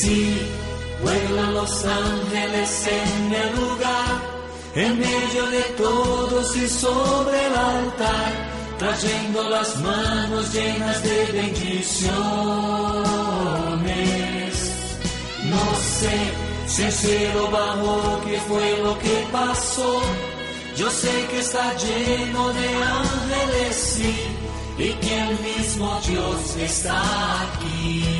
Sí, vuelan los ángeles en el lugar, en medio de todos y sobre el altar, trayendo las manos llenas de bendiciones. No sé si el cielo bajó, qué fue lo que pasó. Yo sé que está lleno de ángeles, sí, y que el mismo Dios está aquí.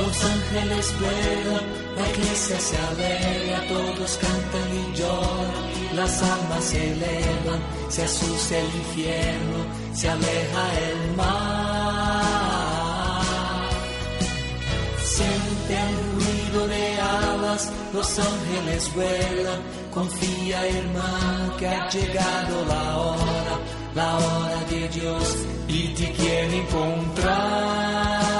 Los ángeles vuelan, la iglesia se alegra, todos cantan y lloran, las almas se elevan, se asusta el infierno, se aleja el mar. Siente el ruido de alas, los ángeles vuelan, confía hermano que ha llegado la hora, la hora de Dios y te quiere encontrar.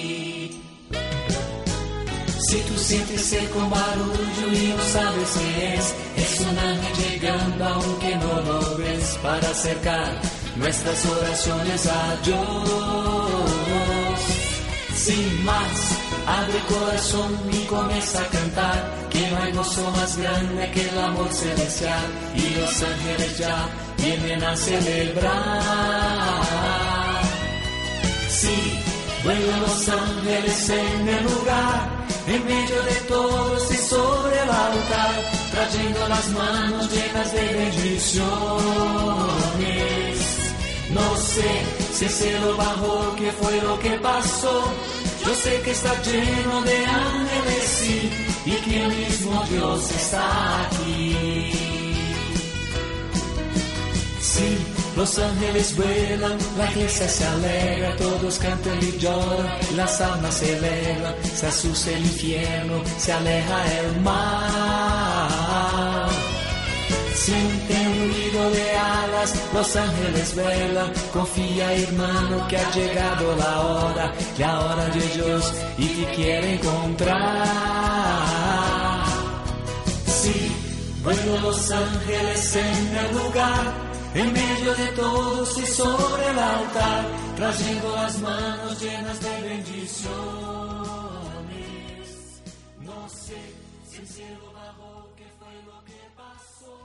Si tú sientes un barullo y no sabes qué es, es un ángel llegando aunque no lo ves para acercar nuestras oraciones a Dios. Sin más, abre el corazón y comienza a cantar, que no hay gozo más grande que el amor celestial y los ángeles ya vienen a celebrar. Sí, vuelan los ángeles en el lugar en medio de todos y sobre el altar, trayendo las manos llenas de bendiciones. No sé si el cielo bajó, qué fue lo que pasó. Yo sé que está lleno de ángeles, y que el mismo Dios está aquí. Sí, los ángeles vuelan, la iglesia se alegra, todos cantan y lloran, las almas se elevan, se asusta el infierno, se aleja el mar. Siente un ruido de alas, los ángeles vuelan, confía hermano que ha llegado la hora, la hora de Dios y te quiere encontrar. Sí, vuelan los ángeles en el lugar en medio de todos y sobre el altar, trayendo las manos llenas de bendiciones. No sé si el cielo bajó, qué fue lo que pasó.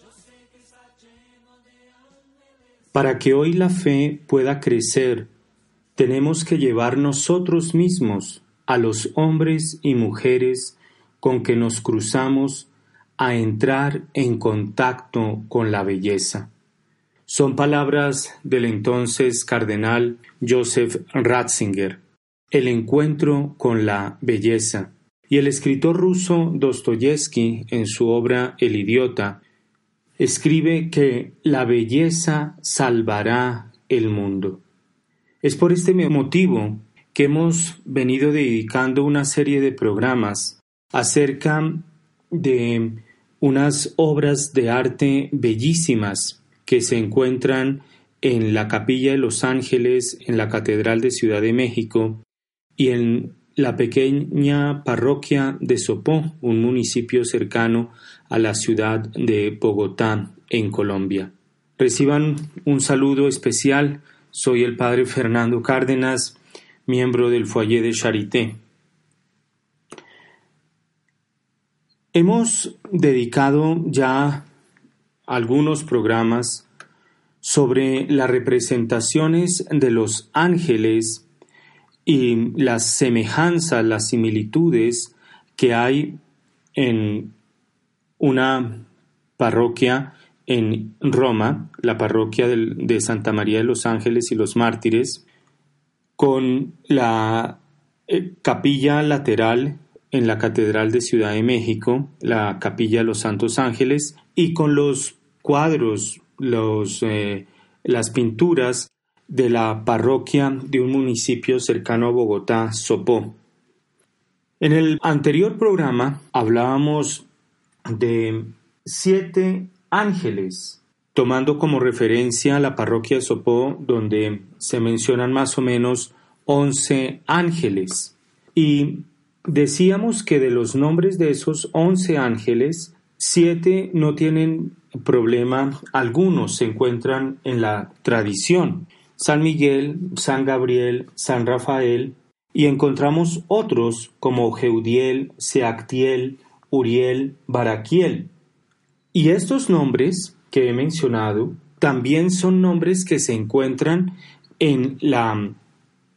Yo sé que está lleno de ángeles. Para que hoy la fe pueda crecer, tenemos que llevar nosotros mismos a los hombres y mujeres con que nos cruzamos a entrar en contacto con la belleza. Son palabras del entonces cardenal Joseph Ratzinger. El encuentro con la belleza. Y el escritor ruso Dostoyevsky, en su obra El idiota, escribe que la belleza salvará el mundo. Es por este motivo que hemos venido dedicando una serie de programas acerca de unas obras de arte bellísimas que se encuentran en la Capilla de los Ángeles, en la Catedral de Ciudad de México y en la pequeña parroquia de Sopó, un municipio cercano a la ciudad de Bogotá, en Colombia. Reciban un saludo especial. Soy el padre Fernando Cárdenas, miembro del Foyer de Charité. Hemos dedicado ya algunos programas sobre las representaciones de los ángeles y las semejanzas, las similitudes que hay en una parroquia en Roma, la parroquia de Santa María de los Ángeles y los Mártires, con la eh, capilla lateral en la Catedral de Ciudad de México, la capilla de los Santos Ángeles, y con los cuadros, los, eh, las pinturas de la parroquia de un municipio cercano a Bogotá, Sopó. En el anterior programa hablábamos de siete ángeles, tomando como referencia la parroquia de Sopó, donde se mencionan más o menos once ángeles. Y decíamos que de los nombres de esos once ángeles, siete no tienen problema alguno, se encuentran en la tradición. San Miguel, San Gabriel, San Rafael, y encontramos otros como Jeudiel, Seactiel, Uriel, Baraquiel. Y estos nombres que he mencionado también son nombres que se encuentran en la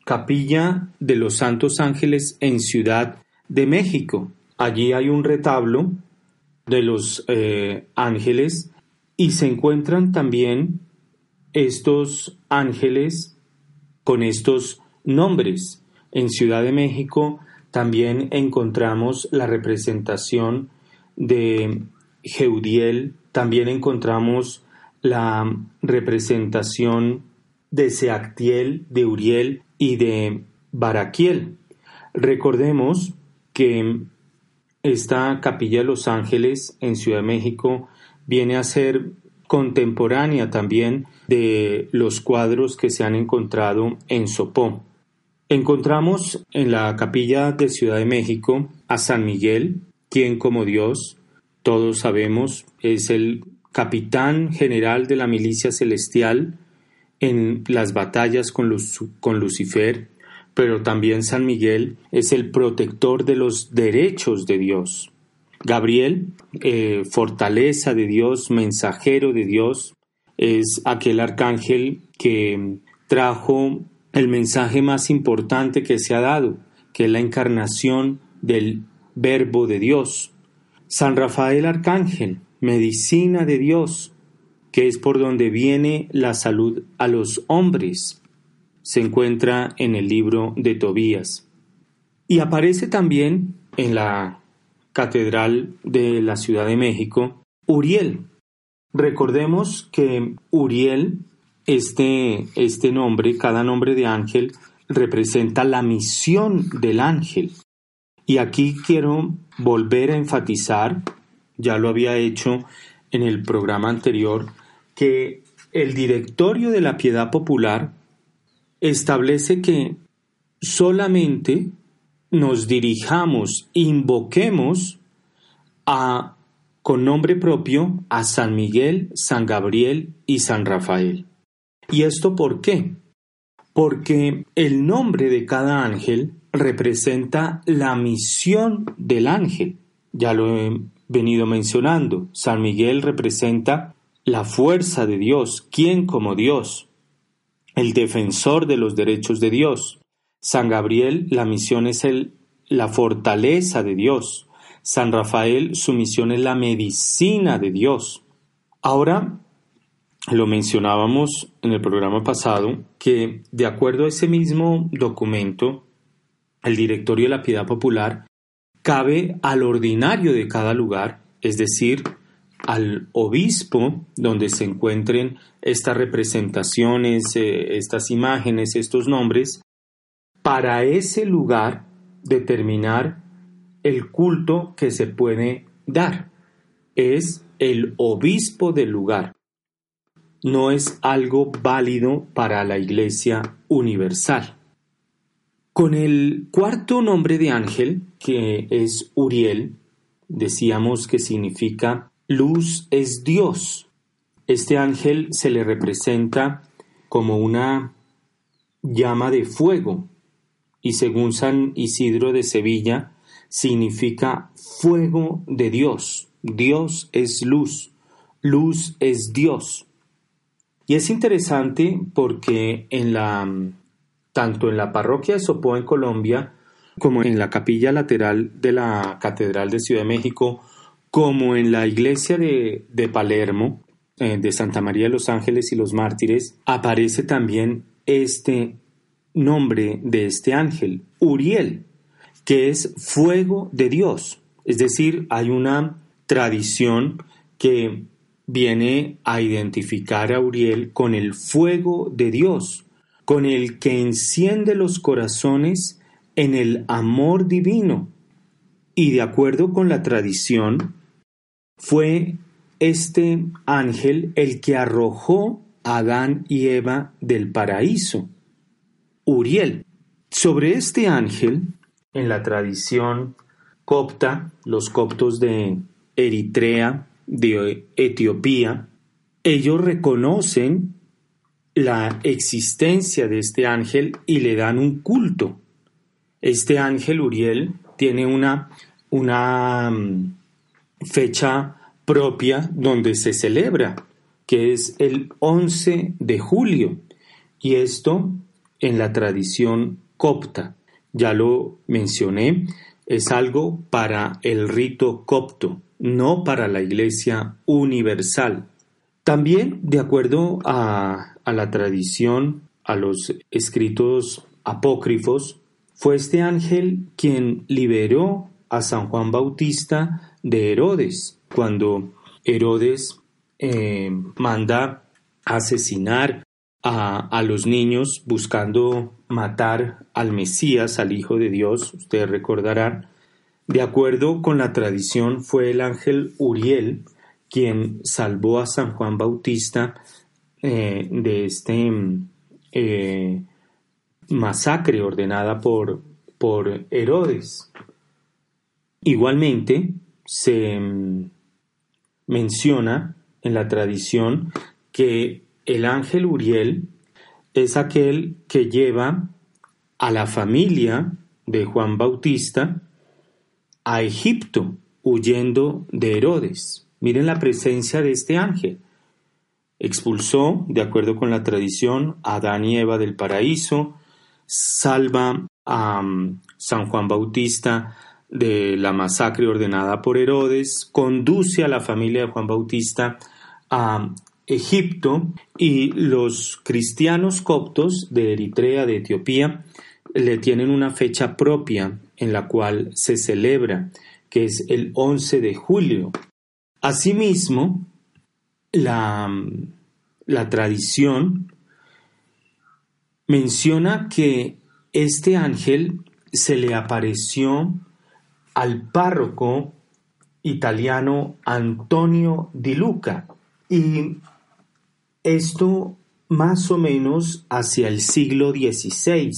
capilla de los Santos Ángeles en Ciudad de México. Allí hay un retablo de los eh, ángeles y se encuentran también estos ángeles con estos nombres. En Ciudad de México también encontramos la representación de Jeudiel, también encontramos la representación de Seactiel, de Uriel y de Baraquiel. Recordemos que esta capilla de los ángeles en Ciudad de México viene a ser contemporánea también de los cuadros que se han encontrado en Sopó. Encontramos en la capilla de Ciudad de México a San Miguel, quien como Dios, todos sabemos, es el capitán general de la milicia celestial en las batallas con, con Lucifer, pero también San Miguel es el protector de los derechos de Dios. Gabriel, eh, fortaleza de Dios, mensajero de Dios, es aquel arcángel que trajo el mensaje más importante que se ha dado, que es la encarnación del Verbo de Dios. San Rafael Arcángel, medicina de Dios, que es por donde viene la salud a los hombres, se encuentra en el libro de Tobías. Y aparece también en la Catedral de la Ciudad de México, Uriel. Recordemos que Uriel este, este nombre, cada nombre de ángel, representa la misión del ángel. Y aquí quiero volver a enfatizar, ya lo había hecho en el programa anterior, que el directorio de la piedad popular establece que solamente nos dirijamos, invoquemos a, con nombre propio a San Miguel, San Gabriel y San Rafael. ¿Y esto por qué? Porque el nombre de cada ángel representa la misión del ángel. Ya lo he venido mencionando. San Miguel representa la fuerza de Dios, ¿quién como Dios? El defensor de los derechos de Dios. San Gabriel, la misión es el, la fortaleza de Dios. San Rafael, su misión es la medicina de Dios. Ahora lo mencionábamos en el programa pasado, que de acuerdo a ese mismo documento, el directorio de la piedad popular cabe al ordinario de cada lugar, es decir, al obispo donde se encuentren estas representaciones, eh, estas imágenes, estos nombres, para ese lugar determinar el culto que se puede dar. es el obispo del lugar. No es algo válido para la Iglesia universal. Con el cuarto nombre de ángel, que es Uriel, decíamos que significa luz es Dios. Este ángel se le representa como una llama de fuego y según San Isidro de Sevilla significa fuego de Dios. Dios es luz, luz es Dios. Y es interesante porque en la tanto en la parroquia de Sopó en Colombia como en la capilla lateral de la Catedral de Ciudad de México, como en la iglesia de, Palermo, eh, de Santa María de los Ángeles y los Mártires, aparece también este nombre de este ángel, Uriel, que es fuego de Dios. Es decir, hay una tradición que viene a identificar a Uriel con el fuego de Dios, con el que enciende los corazones en el amor divino. Y de acuerdo con la tradición, fue este ángel el que arrojó a Adán y Eva del paraíso. Uriel. Sobre este ángel, en la tradición copta, los coptos de Eritrea, de Etiopía, ellos reconocen la existencia de este ángel y le dan un culto. Este ángel Uriel tiene una, una mm, fecha propia donde se celebra, que es el 11 de julio. Y esto en la tradición copta. Ya lo mencioné, es algo para el rito copto, no para la Iglesia universal. También, de acuerdo a, a la tradición, a los escritos apócrifos, fue este ángel quien liberó a San Juan Bautista de Herodes, cuando Herodes eh, manda asesinar a, a, los niños buscando matar al Mesías, al Hijo de Dios, ustedes recordarán. De acuerdo con la tradición, fue el ángel Uriel quien salvó a San Juan Bautista eh, de este eh, masacre ordenada por, por Herodes. Igualmente, se mm, menciona en la tradición que el ángel Uriel es aquel que lleva a la familia de Juan Bautista a Egipto huyendo de Herodes. Miren la presencia de este ángel. Expulsó, de acuerdo con la tradición, a Adán y Eva del paraíso, salva a mm, San Juan Bautista de la masacre ordenada por Herodes, conduce a la familia de Juan Bautista a Egipto y los cristianos coptos de Eritrea, de Etiopía, le tienen una fecha propia en la cual se celebra, que es el 11 de julio. Asimismo, la, la tradición menciona que este ángel se le apareció al párroco italiano Antonio Di Luca y esto más o menos hacia el siglo XVI.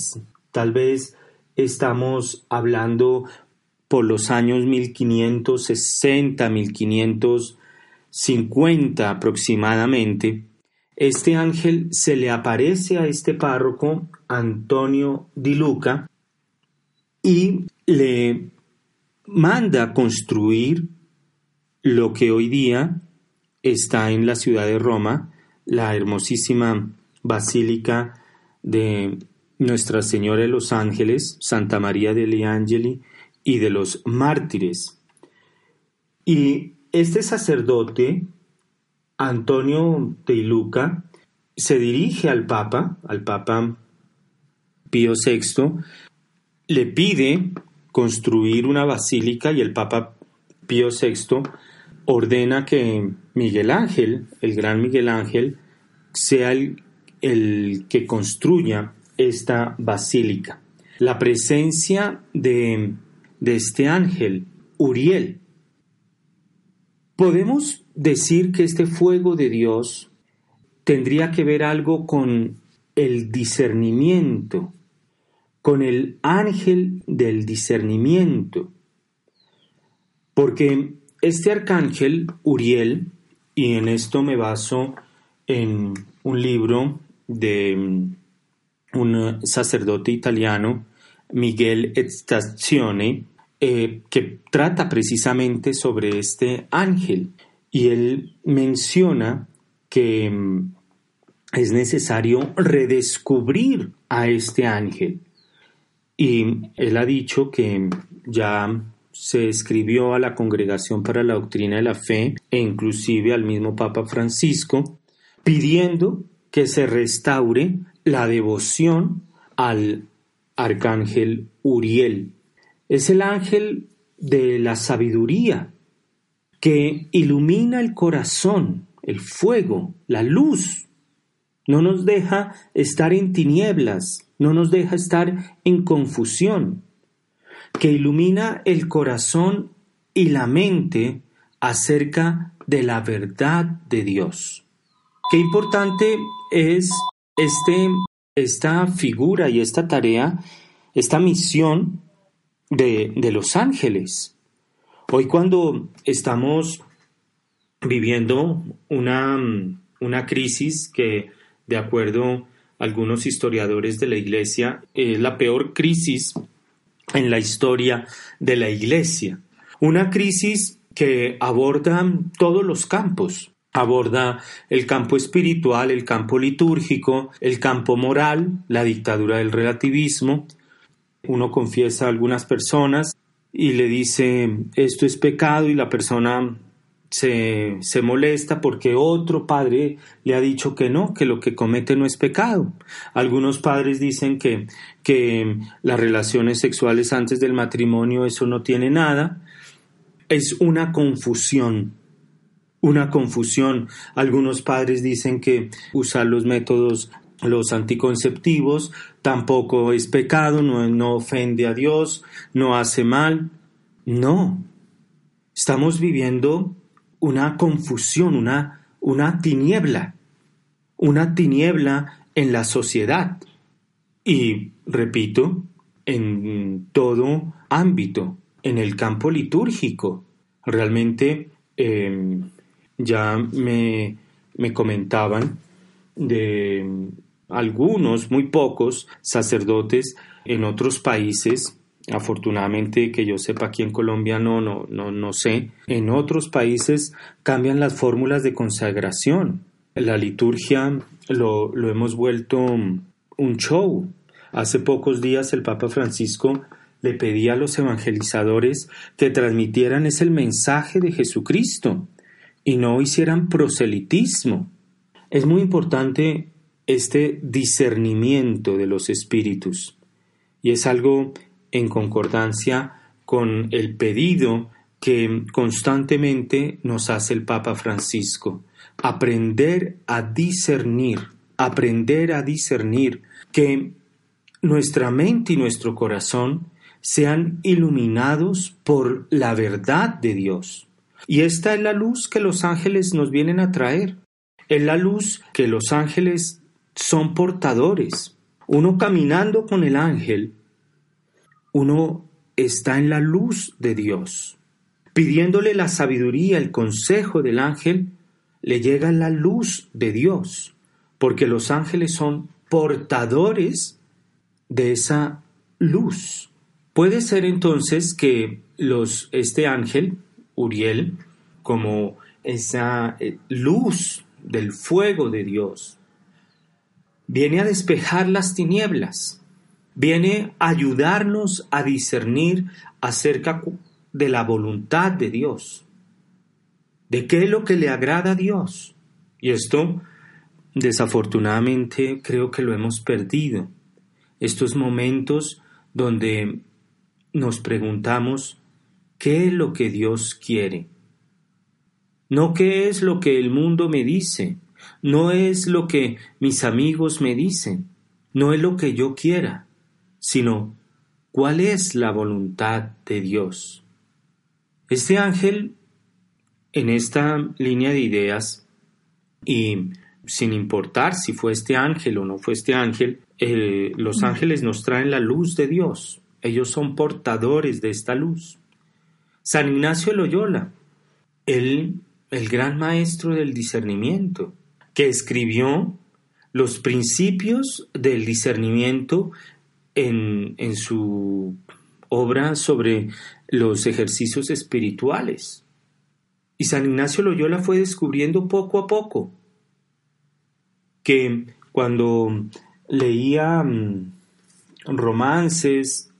Tal vez estamos hablando por los años 1560, 1550 aproximadamente, este ángel se le aparece a este párroco, Antonio Di Luca, y le manda construir lo que hoy día está en la ciudad de Roma, la hermosísima basílica de Nuestra Señora de los Ángeles, Santa María degli Angeli y de los mártires. Y este sacerdote Antonio de Luca se dirige al Papa, al Papa Pío VI, le pide construir una basílica y el Papa Pío VI ordena que Miguel Ángel, el gran Miguel Ángel, sea el, que construya esta basílica. La presencia de este ángel, Uriel, Podemos decir que este fuego de Dios tendría que ver algo con el discernimiento, con el ángel del discernimiento. Porque este arcángel, Uriel, y en esto me baso en un libro de mm, un sacerdote italiano, Miguel Estazione, eh, que trata precisamente sobre este ángel. Y él menciona que mm, es necesario redescubrir a este ángel. Y él ha dicho que ya se escribió a la Congregación para la Doctrina de la Fe e inclusive al mismo Papa Francisco, pidiendo que se restaure la devoción al arcángel Uriel. Es el ángel de la sabiduría que ilumina el corazón, el fuego, la luz. No nos deja estar en tinieblas, no nos deja estar en confusión que ilumina el corazón y la mente acerca de la verdad de Dios. Qué importante es este, esta figura y esta tarea, esta misión de, de los ángeles. Hoy cuando estamos viviendo una, una crisis que, de acuerdo a algunos historiadores de la Iglesia, es la peor crisis en la historia de la Iglesia. Una crisis que aborda todos los campos. Aborda el campo espiritual, el campo litúrgico, el campo moral, la dictadura del relativismo. Uno confiesa a algunas personas y le dice esto es pecado y la persona se, se, molesta porque otro padre le ha dicho que no, que lo que comete no es pecado. Algunos padres dicen que, que las relaciones sexuales antes del matrimonio eso no tiene nada. Es una confusión, una confusión. Algunos padres dicen que usar los métodos los anticonceptivos tampoco es pecado, no, no ofende a Dios, no hace mal. No, estamos viviendo una confusión, una, una tiniebla, una tiniebla en la sociedad. Y, repito, en todo ámbito, en el campo litúrgico. Realmente em, ya me, me comentaban de algunos, muy pocos sacerdotes en otros países Afortunadamente que yo sepa aquí en Colombia no, no, no, no sé. En otros países cambian las fórmulas de consagración. La liturgia lo, lo hemos vuelto un show. Hace pocos días el Papa Francisco le pedía a los evangelizadores que transmitieran ese mensaje de Jesucristo y no hicieran proselitismo. Es muy importante este discernimiento de los espíritus y es algo en concordancia con el pedido que constantemente nos hace el Papa Francisco. Aprender a discernir, aprender a discernir que nuestra mente y nuestro corazón sean iluminados por la verdad de Dios. Y esta es la luz que los ángeles nos vienen a traer. Es la luz que los ángeles son portadores. Uno caminando con el ángel uno está en la luz de Dios. Pidiéndole la sabiduría, el consejo del ángel, le llega la luz de Dios, porque los ángeles son portadores de esa luz. Puede ser entonces que los, este ángel, Uriel, como esa eh, luz del fuego de Dios, viene a despejar las tinieblas, viene a ayudarnos a discernir acerca de la voluntad de Dios, de qué es lo que le agrada a Dios. Y esto, desafortunadamente, creo que lo hemos perdido. Estos momentos donde nos preguntamos qué es lo que Dios quiere. No qué es lo que el mundo me dice, no es lo que mis amigos me dicen, no es lo que yo quiera sino cuál es la voluntad de Dios. Este ángel en esta línea de ideas y sin importar si fue este ángel o no fue este ángel, eh, los ángeles nos traen la luz de Dios. Ellos son portadores de esta luz. San Ignacio Loyola, el, el gran maestro del discernimiento, que escribió los principios del discernimiento en, su obra sobre los ejercicios espirituales. Y San Ignacio Loyola fue descubriendo poco a poco que cuando leía mm, romances,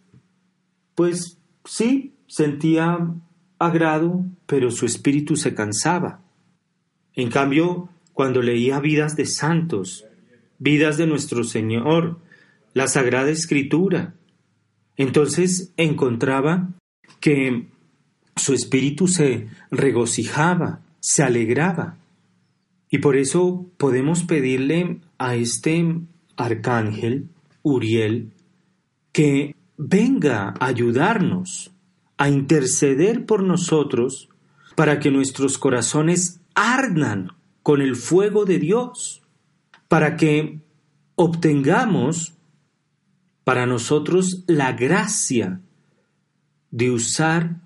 pues sí, sentía agrado, pero su espíritu se cansaba. En cambio, cuando leía vidas de santos, vidas de nuestro Señor, la Sagrada Escritura, entonces encontraba que su espíritu se regocijaba, se alegraba. Y por eso podemos pedirle a este arcángel, Uriel, que venga a ayudarnos, a interceder por nosotros, para que nuestros corazones ardan con el fuego de Dios, para que obtengamos para nosotros la gracia de usar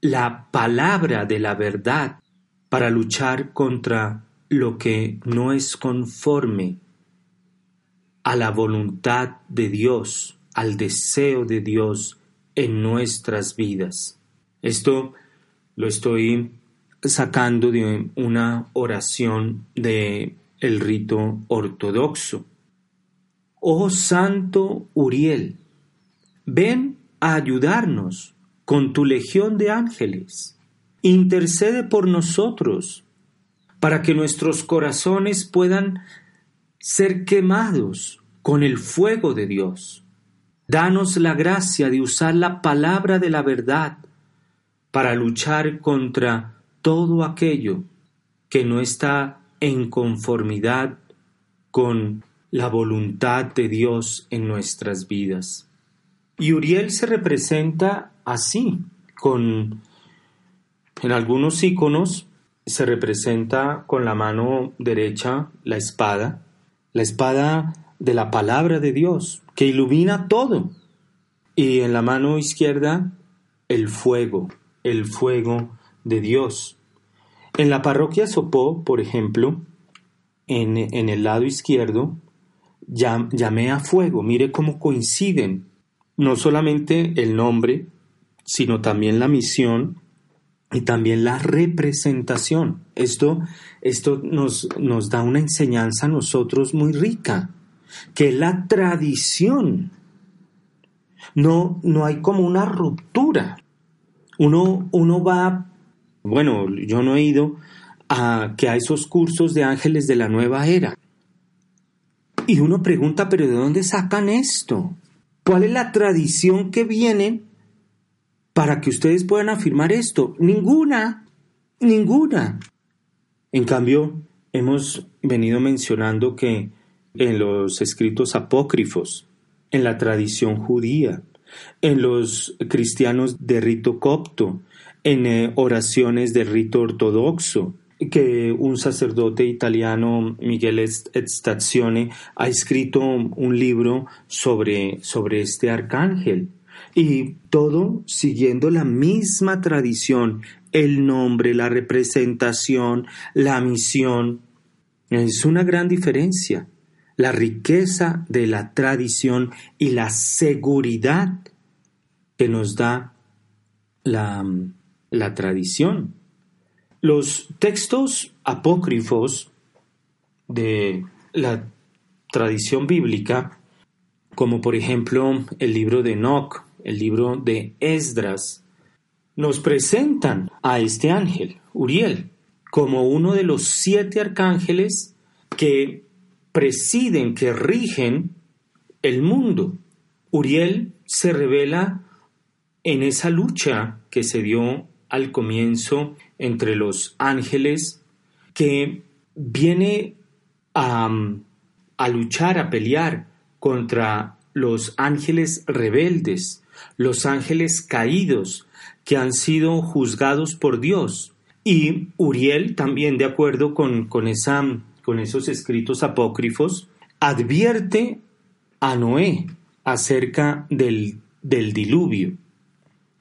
la palabra de la verdad para luchar contra lo que no es conforme a la voluntad de Dios, al deseo de Dios en nuestras vidas. Esto lo estoy sacando de una oración de el rito ortodoxo. Oh Santo Uriel, ven a ayudarnos con tu legión de ángeles. Intercede por nosotros para que nuestros corazones puedan ser quemados con el fuego de Dios. Danos la gracia de usar la palabra de la verdad para luchar contra todo aquello que no está en conformidad con la voluntad de Dios en nuestras vidas. Y Uriel se representa así, con en algunos iconos se representa con la mano derecha la espada, la espada de la palabra de Dios, que ilumina todo, y en la mano izquierda el fuego, el fuego de Dios. En la parroquia Sopó, por ejemplo, en, en el lado izquierdo, llamé a fuego, mire cómo coinciden no solamente el nombre, sino también la misión y también la representación. Esto, esto nos, nos da una enseñanza a nosotros muy rica, que la tradición. No, no hay como una ruptura. Uno, uno va, bueno, yo no he ido a que a esos cursos de ángeles de la nueva era. Y uno pregunta, pero ¿de dónde sacan esto? ¿Cuál es la tradición que viene para que ustedes puedan afirmar esto? Ninguna, ninguna. En cambio, hemos venido mencionando que en los escritos apócrifos, en la tradición judía, en los cristianos de rito copto, en eh, oraciones de rito ortodoxo, que un sacerdote italiano, Miguel Stazione, ha escrito un libro sobre, sobre este arcángel. Y todo siguiendo la misma tradición, el nombre, la representación, la misión. Es una gran diferencia. La riqueza de la tradición y la seguridad que nos da la, la tradición. Los textos apócrifos de la tradición bíblica, como por ejemplo el libro de Enoch, el libro de Esdras, nos presentan a este ángel, Uriel, como uno de los siete arcángeles que presiden, que rigen el mundo. Uriel se revela en esa lucha que se dio al comienzo entre los ángeles que viene a, a luchar, a pelear contra los ángeles rebeldes, los ángeles caídos que han sido juzgados por Dios Y Uriel, también de acuerdo con, con, esa, con esos escritos apócrifos, advierte a Noé acerca del, del diluvio.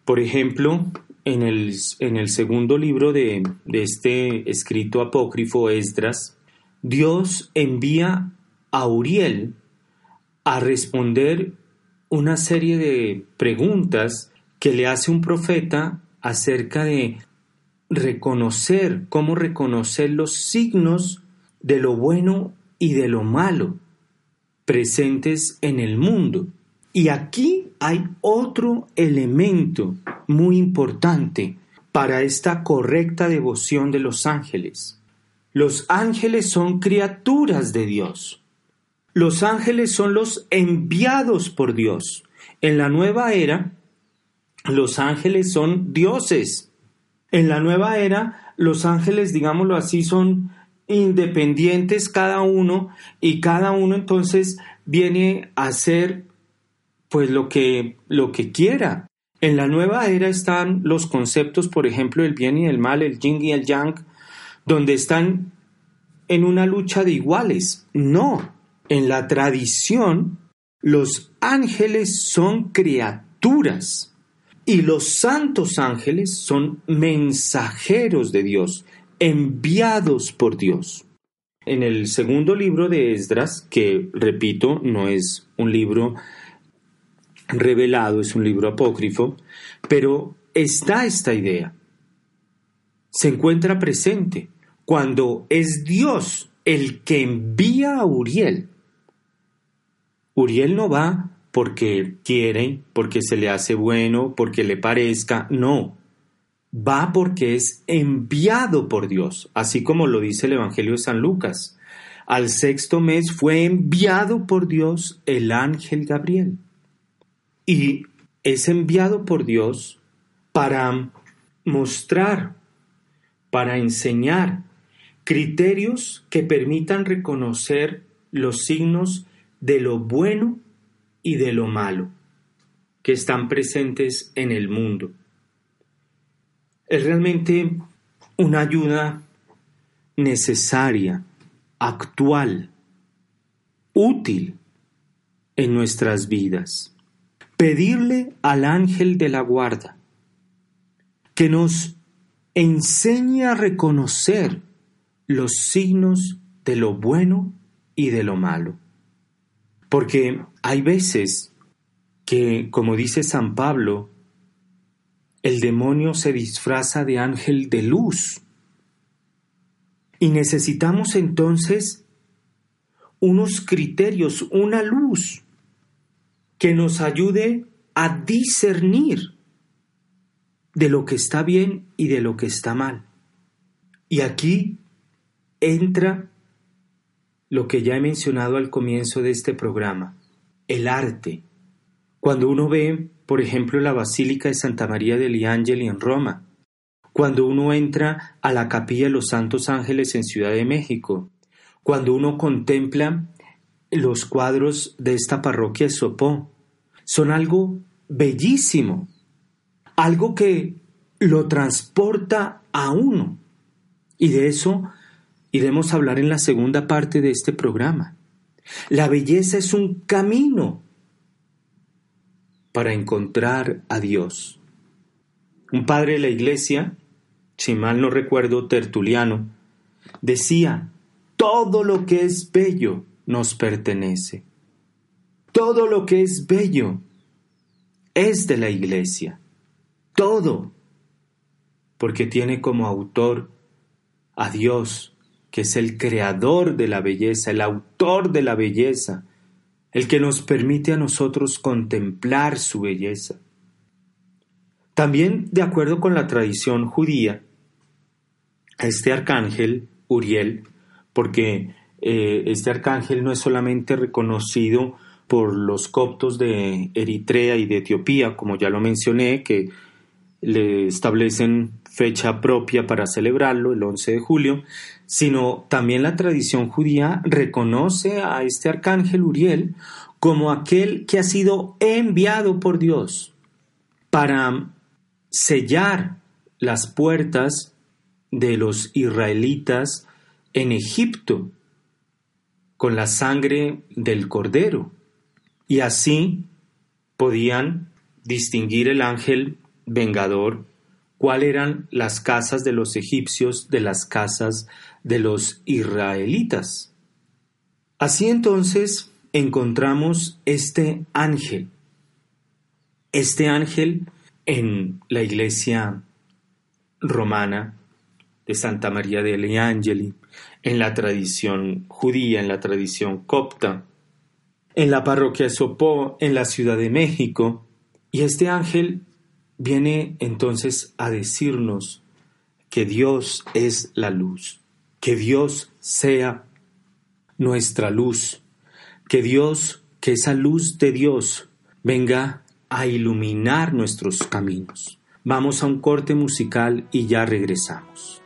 Por ejemplo, en el, en el segundo libro de, de, este escrito apócrifo, Esdras, Dios envía a Uriel a responder una serie de preguntas que le hace un profeta acerca de reconocer, cómo reconocer los signos de lo bueno y de lo malo presentes en el mundo. Y aquí hay otro elemento muy importante para esta correcta devoción de los ángeles. Los ángeles son criaturas de Dios. Los ángeles son los enviados por Dios. En la nueva era, los ángeles son dioses. En la nueva era, los ángeles, digámoslo así, son independientes cada uno y cada uno entonces viene a hacer pues lo que lo que quiera. En la nueva era están los conceptos, por ejemplo, el bien y el mal, el yin y el yang, donde están en una lucha de iguales. No, en la tradición los ángeles son criaturas y los santos ángeles son mensajeros de Dios, enviados por Dios. En el segundo libro de Esdras, que repito, no es un libro revelado, es un libro apócrifo, pero está esta idea. Se encuentra presente cuando es Dios el que envía a Uriel. Uriel no va porque quiere, porque se le hace bueno, porque le parezca, no. Va porque es enviado por Dios, así como lo dice el Evangelio de San Lucas. Al sexto mes fue enviado por Dios el ángel Gabriel. Y es enviado por Dios para mostrar, para enseñar criterios que permitan reconocer los signos de lo bueno y de lo malo que están presentes en el mundo. Es realmente una ayuda necesaria, actual, útil en nuestras vidas. Pedirle al ángel de la guarda que nos enseñe a reconocer los signos de lo bueno y de lo malo. Porque hay veces que, como dice San Pablo, el demonio se disfraza de ángel de luz. Y necesitamos entonces unos criterios, una luz que nos ayude a discernir de lo que está bien y de lo que está mal. Y aquí entra lo que ya he mencionado al comienzo de este programa, el arte. Cuando uno ve, por ejemplo, la Basílica de Santa María degli Angeli en Roma, cuando uno entra a la Capilla de los Santos Ángeles en Ciudad de México, cuando uno contempla los cuadros de esta parroquia de Sopó, son algo bellísimo, algo que lo transporta a uno. Y de eso iremos a hablar en la segunda parte de este programa. La belleza es un camino para encontrar a Dios. Un padre de la iglesia, si mal no recuerdo, Tertuliano, decía, todo lo que es bello nos pertenece. Todo lo que es bello es de la iglesia. Todo. Porque tiene como autor a Dios que es el creador de la belleza, el autor de la belleza, el que nos permite a nosotros contemplar su belleza. También, de acuerdo con la tradición judía, este arcángel, Uriel, porque eh, este arcángel no es solamente reconocido por los coptos de Eritrea y de Etiopía, como ya lo mencioné, que le establecen fecha propia para celebrarlo, el 11 de julio, sino también la tradición judía reconoce a este arcángel Uriel como aquel que ha sido enviado por Dios para sellar las puertas de los israelitas en Egipto con la sangre del cordero. Y así podían distinguir el ángel vengador cuáles eran las casas de los egipcios de las casas de los israelitas. Así entonces encontramos este ángel, este ángel en la iglesia romana de Santa María de Angeli, en la tradición judía, en la tradición copta, en la parroquia Sopó, en la Ciudad de México, y este ángel viene entonces a decirnos que Dios es la luz, que Dios sea nuestra luz, que Dios, que esa luz de Dios venga a iluminar nuestros caminos. Vamos a un corte musical y ya regresamos.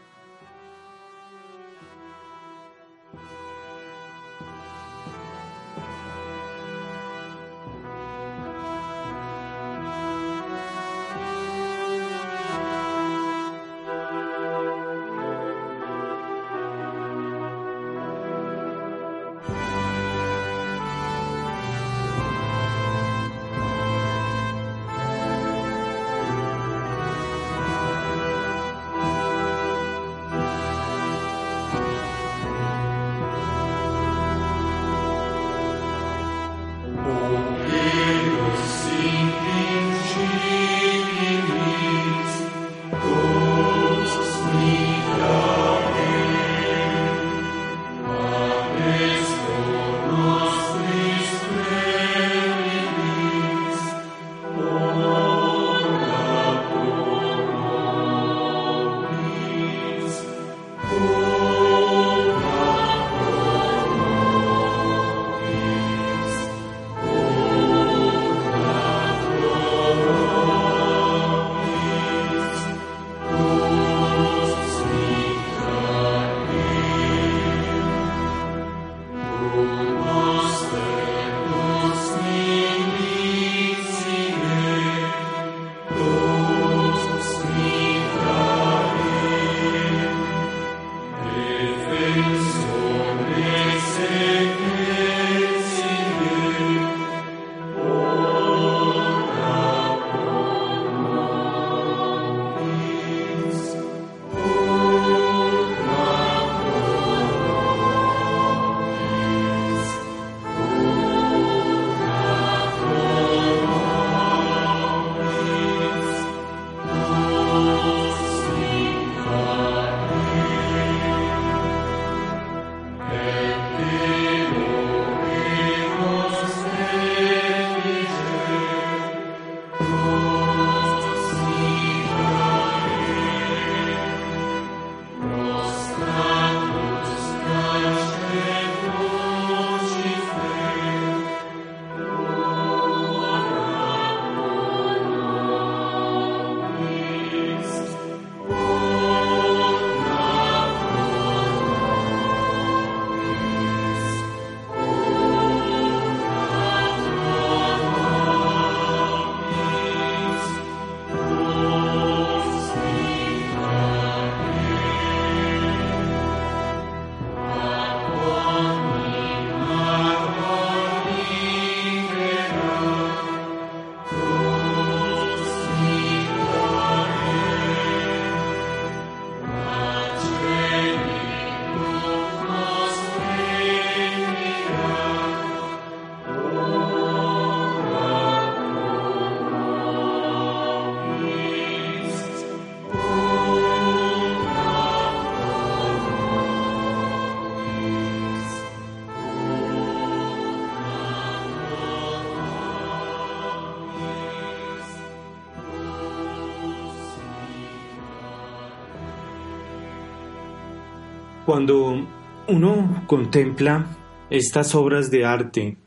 Cuando uno contempla estas obras de arte,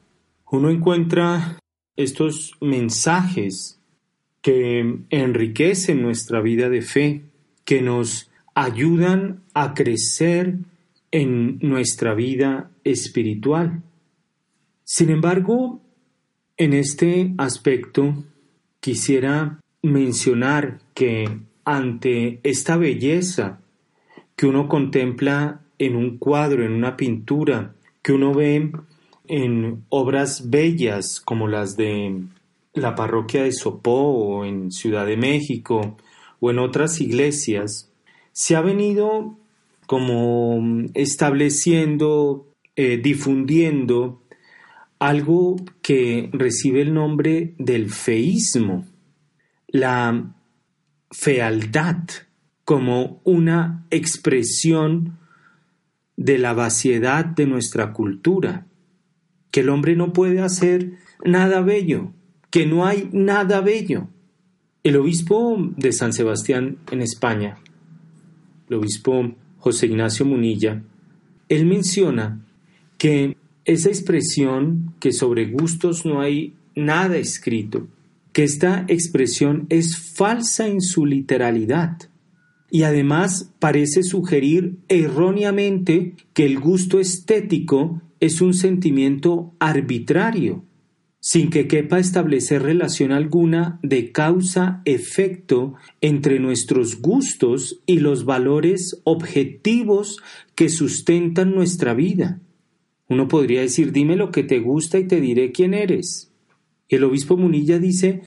uno encuentra estos mensajes que enriquecen nuestra vida de fe, que nos ayudan a crecer en nuestra vida espiritual. Sin embargo, en este aspecto quisiera mencionar que ante esta belleza que uno contempla en un cuadro, en una pintura, que uno ve en obras bellas como las de la parroquia de Sopó o en Ciudad de México o en otras iglesias, se ha venido como estableciendo, eh, difundiendo algo que recibe el nombre del feísmo, la fealdad como una expresión de la vaciedad de nuestra cultura, que el hombre no puede hacer nada bello, que no hay nada bello. El obispo de San Sebastián en España, el obispo José Ignacio Munilla, él menciona que esa expresión que sobre gustos no hay nada escrito, que esta expresión es falsa en su literalidad y además parece sugerir erróneamente que el gusto estético es un sentimiento arbitrario, sin que quepa establecer relación alguna de causa-efecto entre nuestros gustos y los valores objetivos que sustentan nuestra vida. Uno podría decir, dime lo que te gusta y te diré quién eres. El obispo Munilla dice,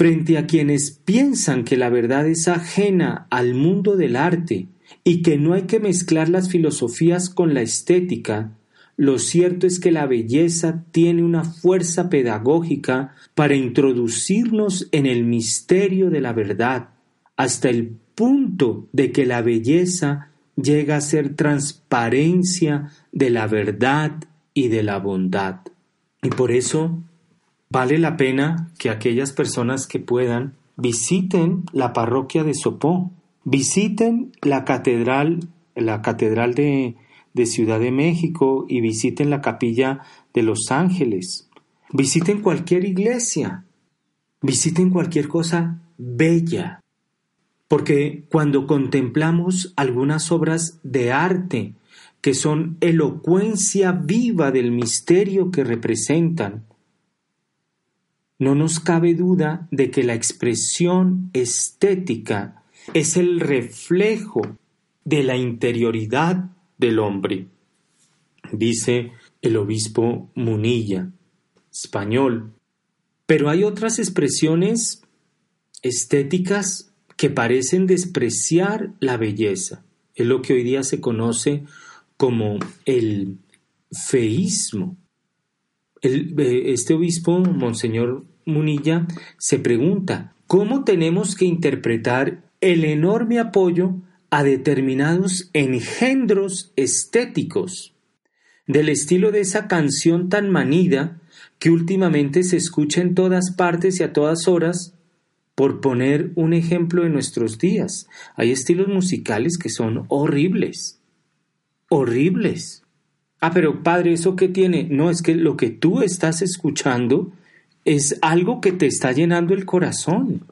frente a quienes piensan que la verdad es ajena al mundo del arte y que no hay que mezclar las filosofías con la estética, lo cierto es que la belleza tiene una fuerza pedagógica para introducirnos en el misterio de la verdad, hasta el punto de que la belleza llega a ser transparencia de la verdad y de la bondad. Y por eso vale la pena que aquellas personas que puedan visiten la parroquia de Sopó, visiten la catedral, la catedral de, de Ciudad de México y visiten la capilla de Los Ángeles. Visiten cualquier iglesia, visiten cualquier cosa bella, porque cuando contemplamos algunas obras de arte que son elocuencia viva del misterio que representan, no nos cabe duda de que la expresión estética es el reflejo de la interioridad del hombre, dice el obispo Munilla, español. Pero hay otras expresiones estéticas que parecen despreciar la belleza. Es lo que hoy día se conoce como el feísmo. Eh, este obispo, Monseñor Munilla, se pregunta, ¿cómo tenemos que interpretar el enorme apoyo a determinados engendros estéticos, del estilo de esa canción tan manida que últimamente se escucha en todas partes y a todas horas, por poner un ejemplo de nuestros días. Hay estilos musicales que son horribles, horribles. Ah, pero padre, ¿eso qué tiene? No, es que lo que tú estás escuchando es algo que te está llenando el corazón.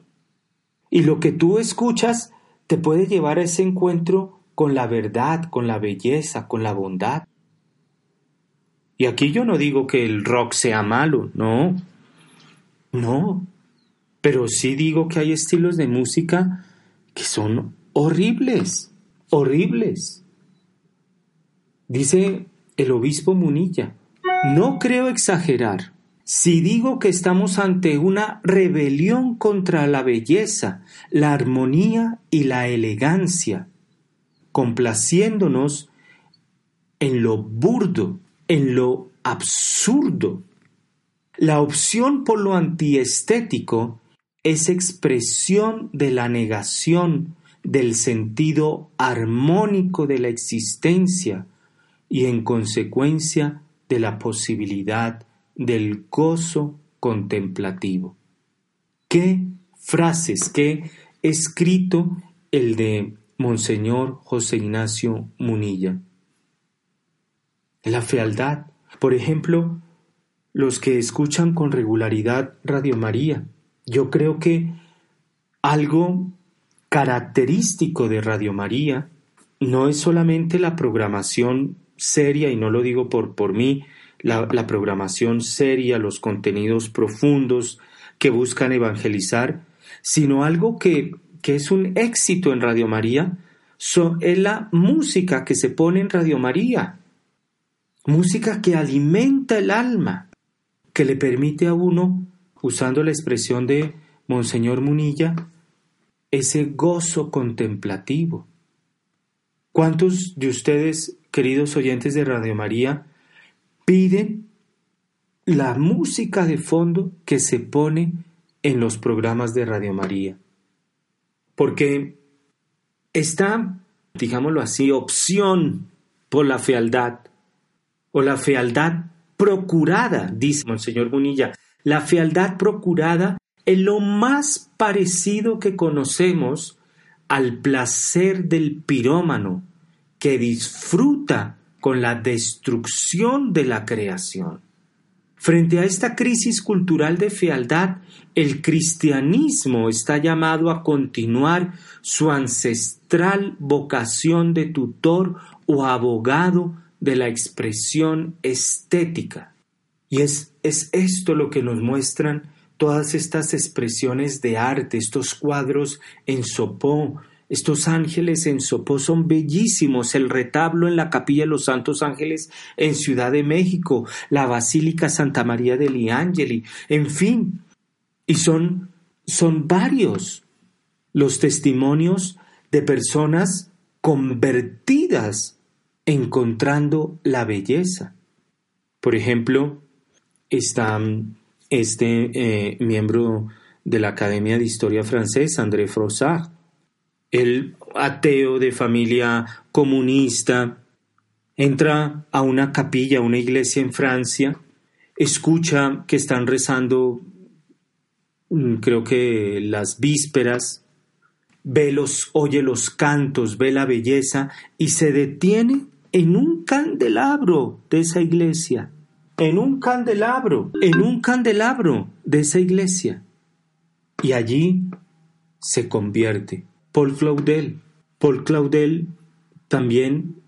Y lo que tú escuchas te puede llevar a ese encuentro con la verdad, con la belleza, con la bondad. Y aquí yo no digo que el rock sea malo, no, no, pero sí digo que hay estilos de música que son horribles, horribles. Dice el obispo Munilla, no creo exagerar si digo que estamos ante una rebelión contra la belleza, la armonía y la elegancia, complaciéndonos en lo burdo, en lo absurdo. La opción por lo antiestético es expresión de la negación del sentido armónico de la existencia y en consecuencia de la posibilidad del gozo contemplativo. Qué frases, qué escrito el de Monseñor José Ignacio Munilla. La fealdad, por ejemplo, los que escuchan con regularidad Radio María, yo creo que algo característico de Radio María no es solamente la programación seria, y no lo digo por, por mí, la, programación seria, los contenidos profundos que buscan evangelizar, sino algo que, que es un éxito en Radio María, es la música que se pone en Radio María. Música que alimenta el alma, que le permite a uno, usando la expresión de Monseñor Munilla, ese gozo contemplativo. ¿Cuántos de ustedes, queridos oyentes de Radio María, piden la música de fondo que se pone en los programas de Radio María? Porque esta, digámoslo así, opción por la fealdad o la fealdad procurada, dice Monseñor Munilla, la fealdad procurada es lo más parecido que conocemos al placer del pirómano que disfruta con la destrucción de la creación. Frente a esta crisis cultural de fealdad, el cristianismo está llamado a continuar su ancestral vocación de tutor o abogado de la expresión estética. Y es, es esto lo que nos muestran todas estas expresiones de arte, estos cuadros en sopó, estos ángeles en Sopó son bellísimos. El retablo en la Capilla de los Santos Ángeles en Ciudad de México, la Basílica Santa María de Liangeli, en fin. Y son, son varios los testimonios de personas convertidas encontrando la belleza. Por ejemplo, está este eh, miembro de la Academia de Historia Francesa, André Frossard, el ateo de familia comunista, entra a una capilla, a una iglesia en Francia, escucha que están rezando, mm, creo que las vísperas, ve los, oye los cantos, ve la belleza y se detiene en un candelabro de esa iglesia, en un candelabro, en un candelabro de esa iglesia. Y allí se convierte. Paul Claudel. Paul Claudel también,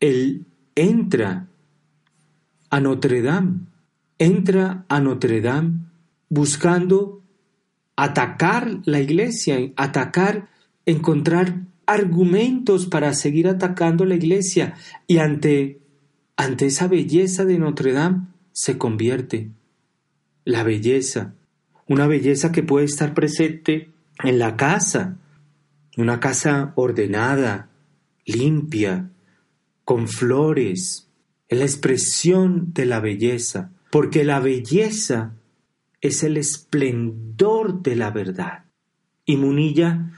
él entra a Notre Dame, entra a Notre Dame buscando atacar la iglesia, atacar, encontrar argumentos para seguir atacando la iglesia y ante, ante esa belleza de Notre Dame se convierte. La belleza, una belleza que puede estar presente en la casa, una casa ordenada, limpia, con flores, es la expresión de la belleza, porque la belleza es el esplendor de la verdad. Y Munilla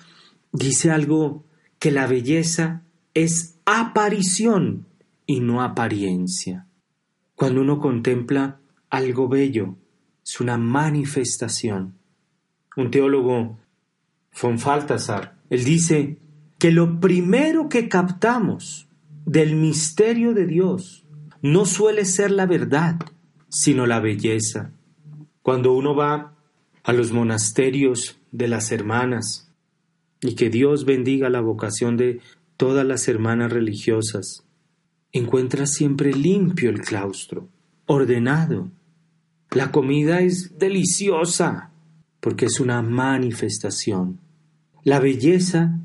dice algo que la belleza es aparición y no apariencia. Cuando uno contempla algo bello, es una manifestación. Un teólogo, von Faltasar, él dice que lo primero que captamos del misterio de Dios no suele ser la verdad, sino la belleza. Cuando uno va a los monasterios de las hermanas, y que Dios bendiga la vocación de todas las hermanas religiosas, encuentra siempre limpio el claustro, ordenado. La comida es deliciosa porque es una manifestación la belleza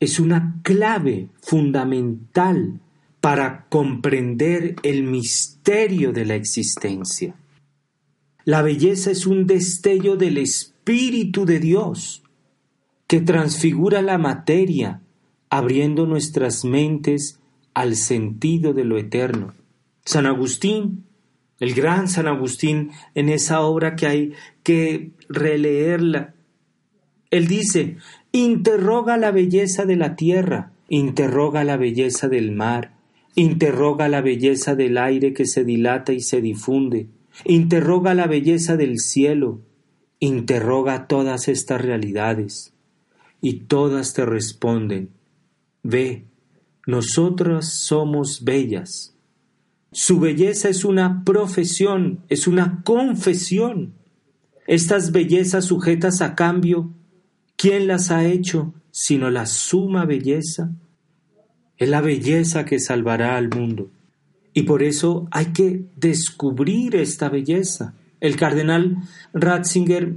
es una clave fundamental para comprender el misterio de la existencia. La belleza es un destello del Espíritu de Dios que transfigura la materia, abriendo nuestras mentes al sentido de lo eterno. San Agustín, el gran San Agustín, en esa obra que hay que releerla, él dice, interroga la belleza de la tierra, interroga la belleza del mar, interroga la belleza del aire que se dilata y se difunde, interroga la belleza del cielo, interroga todas estas realidades, y todas te responden, ve, nosotras somos bellas. Su belleza es una profesión, es una confesión. Estas bellezas sujetas a cambio ¿Quién las ha hecho sino la suma belleza? Es la belleza que salvará al mundo. Y por eso hay que descubrir esta belleza. El cardenal Ratzinger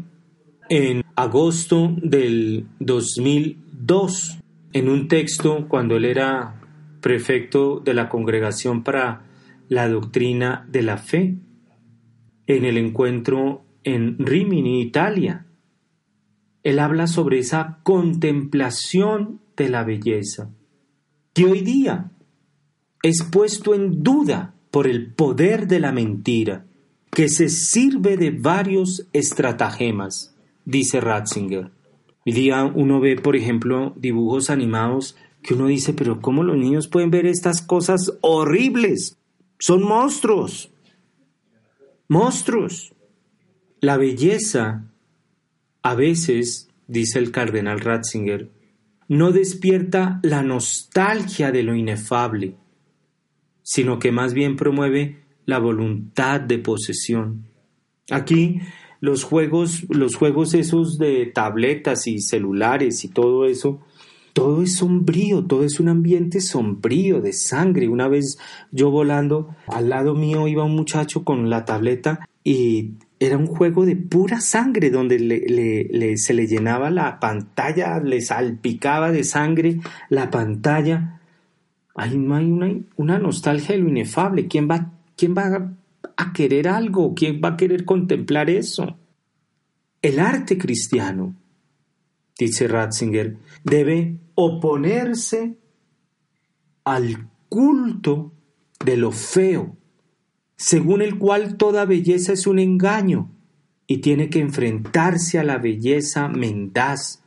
en agosto del 2002 en un texto cuando él era prefecto de la Congregación para la Doctrina de la Fe, en el encuentro en Rimini, Italia. Él habla sobre esa contemplación de la belleza, que hoy día es puesto en duda por el poder de la mentira, que se sirve de varios estratagemas, dice Ratzinger. Hoy día uno ve, por ejemplo, dibujos animados que uno dice, pero ¿cómo los niños pueden ver estas cosas horribles? Son monstruos. Monstruos. La belleza, a veces, dice el cardenal Ratzinger, no despierta la nostalgia de lo inefable, sino que más bien promueve la voluntad de posesión. Aquí los juegos, los juegos esos de tabletas y celulares y todo eso, todo es sombrío, todo es un ambiente sombrío de sangre. Una vez yo volando, al lado mío iba un muchacho con la tableta y era un juego de pura sangre donde le, se le llenaba la pantalla, le salpicaba de sangre la pantalla. Hay, una, una nostalgia de lo inefable. ¿Quién va, ¿Quién va a querer algo? ¿Quién va a querer contemplar eso? El arte cristiano, dice Ratzinger, debe oponerse al culto de lo feo, según el cual toda belleza es un engaño y tiene que enfrentarse a la belleza mendaz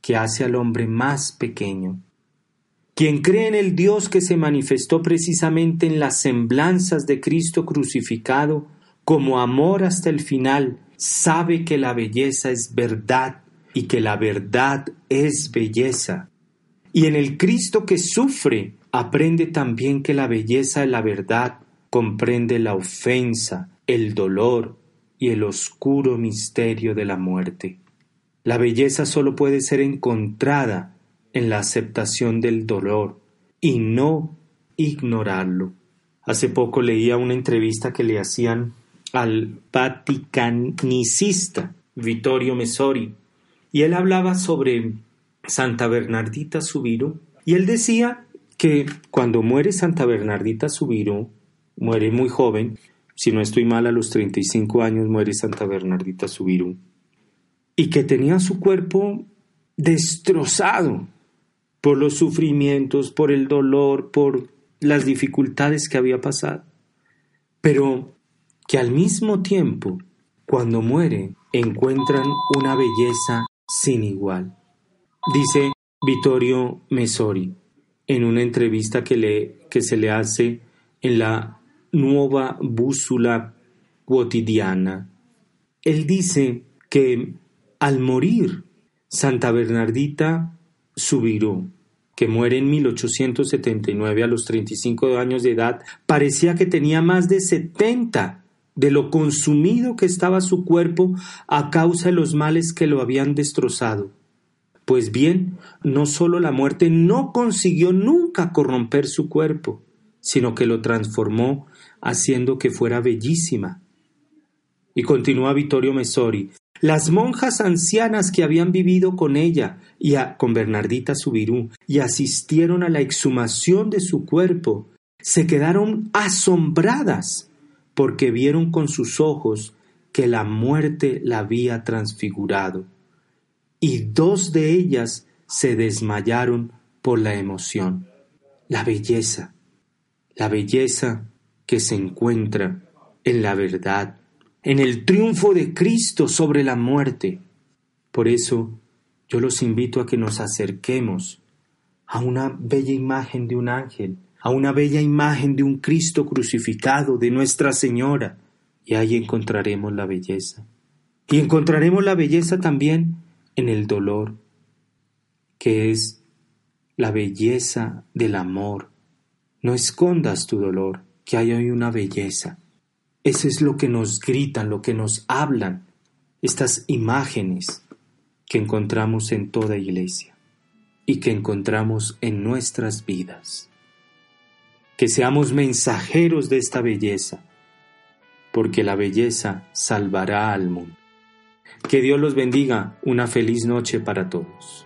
que hace al hombre más pequeño. Quien cree en el Dios que se manifestó precisamente en las semblanzas de Cristo crucificado, como amor hasta el final, sabe que la belleza es verdad y que la verdad es belleza. Y en el Cristo que sufre, aprende también que la belleza de la verdad comprende la ofensa, el dolor y el oscuro misterio de la muerte. La belleza solo puede ser encontrada en la aceptación del dolor y no ignorarlo. Hace poco leía una entrevista que le hacían al vaticanicista Vittorio Messori y él hablaba sobre Santa Bernardita Subirú y él decía que cuando muere Santa Bernardita Subirú muere muy joven, si no estoy mal, a los 35 años muere Santa Bernardita Subirú, y que tenía su cuerpo destrozado por los sufrimientos, por el dolor, por las dificultades que había pasado, pero que al mismo tiempo, cuando muere, encuentran una belleza sin igual. Dice Vittorio Mesori en una entrevista que, le, que se le hace en la nueva bússola cotidiana. Él dice que al morir Santa Bernardita Subiró, que muere en 1879 a los 35 años de edad, parecía que tenía más de 70 de lo consumido que estaba su cuerpo a causa de los males que lo habían destrozado. Pues bien, no sólo la muerte no consiguió nunca corromper su cuerpo, sino que lo transformó haciendo que fuera bellísima. Y continúa Vittorio Mesori, las monjas ancianas que habían vivido con ella y con Bernardita Subirú y asistieron a la exhumación de su cuerpo, se quedaron asombradas porque vieron con sus ojos que la muerte la había transfigurado. Y dos de ellas se desmayaron por la emoción. La belleza, la belleza que se encuentra en la verdad, en el triunfo de Cristo sobre la muerte. Por eso yo los invito a que nos acerquemos a una bella imagen de un ángel, a una bella imagen de un Cristo crucificado, de Nuestra Señora, y ahí encontraremos la belleza. Y encontraremos la belleza también en el dolor, que es la belleza del amor. No escondas tu dolor, que hay hoy una belleza. Eso es lo que nos gritan, lo que nos hablan, estas imágenes que encontramos en toda iglesia y que encontramos en nuestras vidas. Que seamos mensajeros de esta belleza, porque la belleza salvará al mundo. Que Dios los bendiga. Una feliz noche para todos.